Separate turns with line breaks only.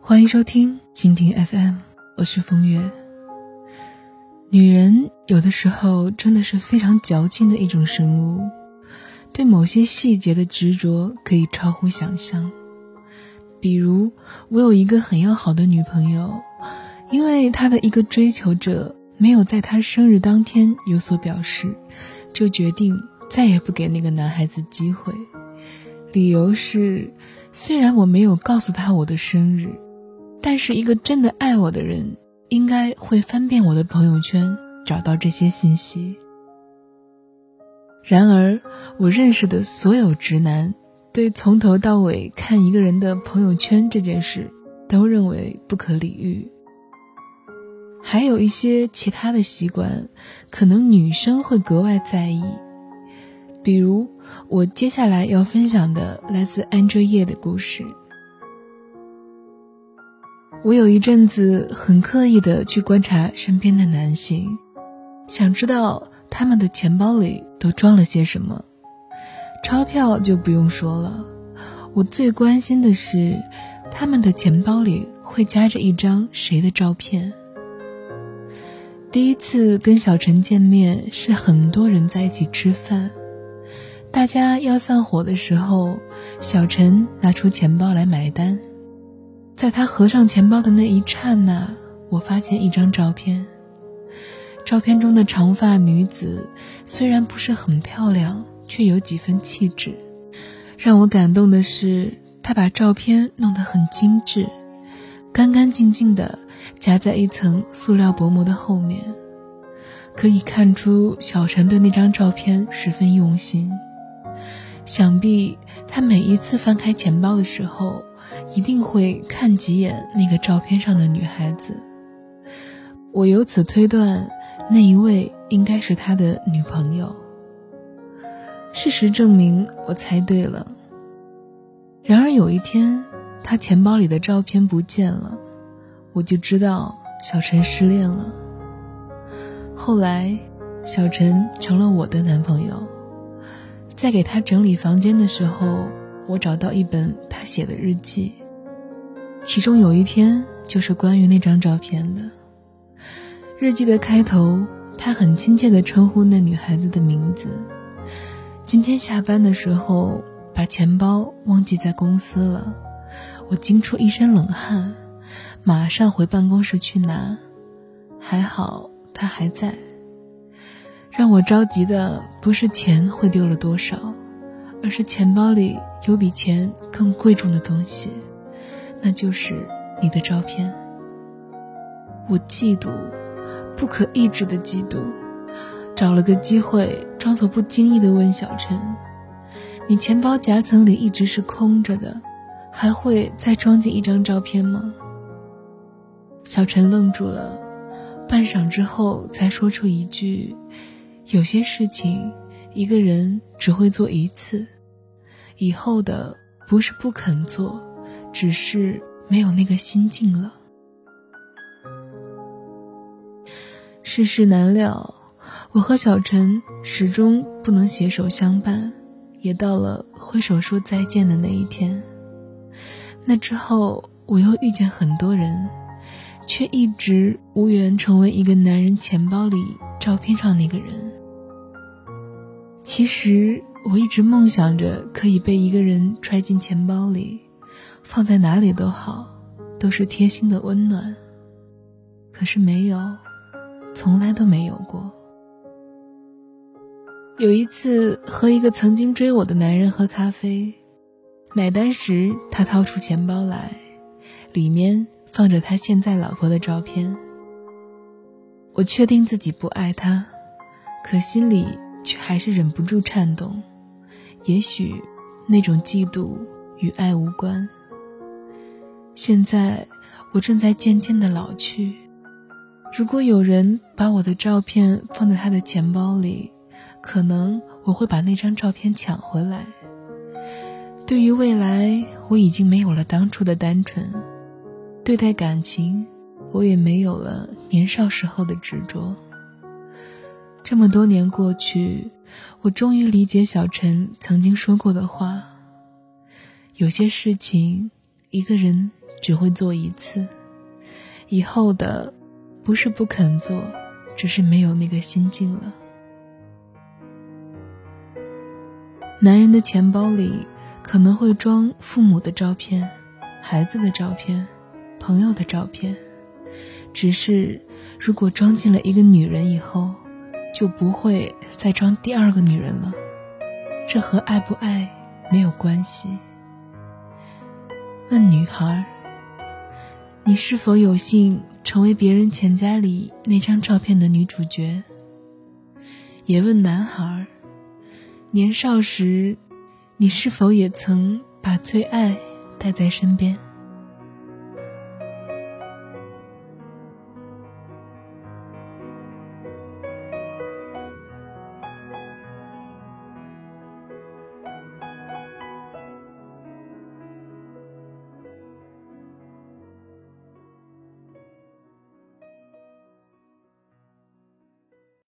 欢迎收听蜻蜓 FM，我是风月。女人有的时候真的是非常矫情的一种生物，对某些细节的执着可以超乎想象。比如，我有一个很要好的女朋友，因为她的一个追求者没有在她生日当天有所表示，就决定再也不给那个男孩子机会。理由是，虽然我没有告诉他我的生日，但是一个真的爱我的人。应该会翻遍我的朋友圈找到这些信息。然而，我认识的所有直男对从头到尾看一个人的朋友圈这件事都认为不可理喻。还有一些其他的习惯，可能女生会格外在意，比如我接下来要分享的来自安哲叶的故事。我有一阵子很刻意的去观察身边的男性，想知道他们的钱包里都装了些什么。钞票就不用说了，我最关心的是他们的钱包里会夹着一张谁的照片。第一次跟小陈见面是很多人在一起吃饭，大家要散伙的时候，小陈拿出钱包来买单。在他合上钱包的那一刹那，我发现一张照片。照片中的长发女子虽然不是很漂亮，却有几分气质。让我感动的是，他把照片弄得很精致，干干净净的夹在一层塑料薄膜的后面，可以看出小陈对那张照片十分用心。想必他每一次翻开钱包的时候。一定会看几眼那个照片上的女孩子，我由此推断，那一位应该是他的女朋友。事实证明，我猜对了。然而有一天，他钱包里的照片不见了，我就知道小陈失恋了。后来，小陈成了我的男朋友，在给他整理房间的时候。我找到一本他写的日记，其中有一篇就是关于那张照片的。日记的开头，他很亲切地称呼那女孩子的名字。今天下班的时候，把钱包忘记在公司了，我惊出一身冷汗，马上回办公室去拿。还好他还在。让我着急的不是钱会丢了多少，而是钱包里。有比钱更贵重的东西，那就是你的照片。我嫉妒，不可抑制的嫉妒，找了个机会，装作不经意的问小陈：“你钱包夹层里一直是空着的，还会再装进一张照片吗？”小陈愣住了，半晌之后才说出一句：“有些事情，一个人只会做一次。”以后的不是不肯做，只是没有那个心境了。世事难料，我和小陈始终不能携手相伴，也到了挥手说再见的那一天。那之后，我又遇见很多人，却一直无缘成为一个男人钱包里照片上那个人。其实。我一直梦想着可以被一个人揣进钱包里，放在哪里都好，都是贴心的温暖。可是没有，从来都没有过。有一次和一个曾经追我的男人喝咖啡，买单时他掏出钱包来，里面放着他现在老婆的照片。我确定自己不爱他，可心里却还是忍不住颤动。也许，那种嫉妒与爱无关。现在，我正在渐渐的老去。如果有人把我的照片放在他的钱包里，可能我会把那张照片抢回来。对于未来，我已经没有了当初的单纯；对待感情，我也没有了年少时候的执着。这么多年过去。我终于理解小陈曾经说过的话：有些事情一个人只会做一次，以后的不是不肯做，只是没有那个心境了。男人的钱包里可能会装父母的照片、孩子的照片、朋友的照片，只是如果装进了一个女人以后，就不会再装第二个女人了。这和爱不爱没有关系。问女孩：“你是否有幸成为别人钱夹里那张照片的女主角？”也问男孩：“年少时，你是否也曾把最爱带在身边？”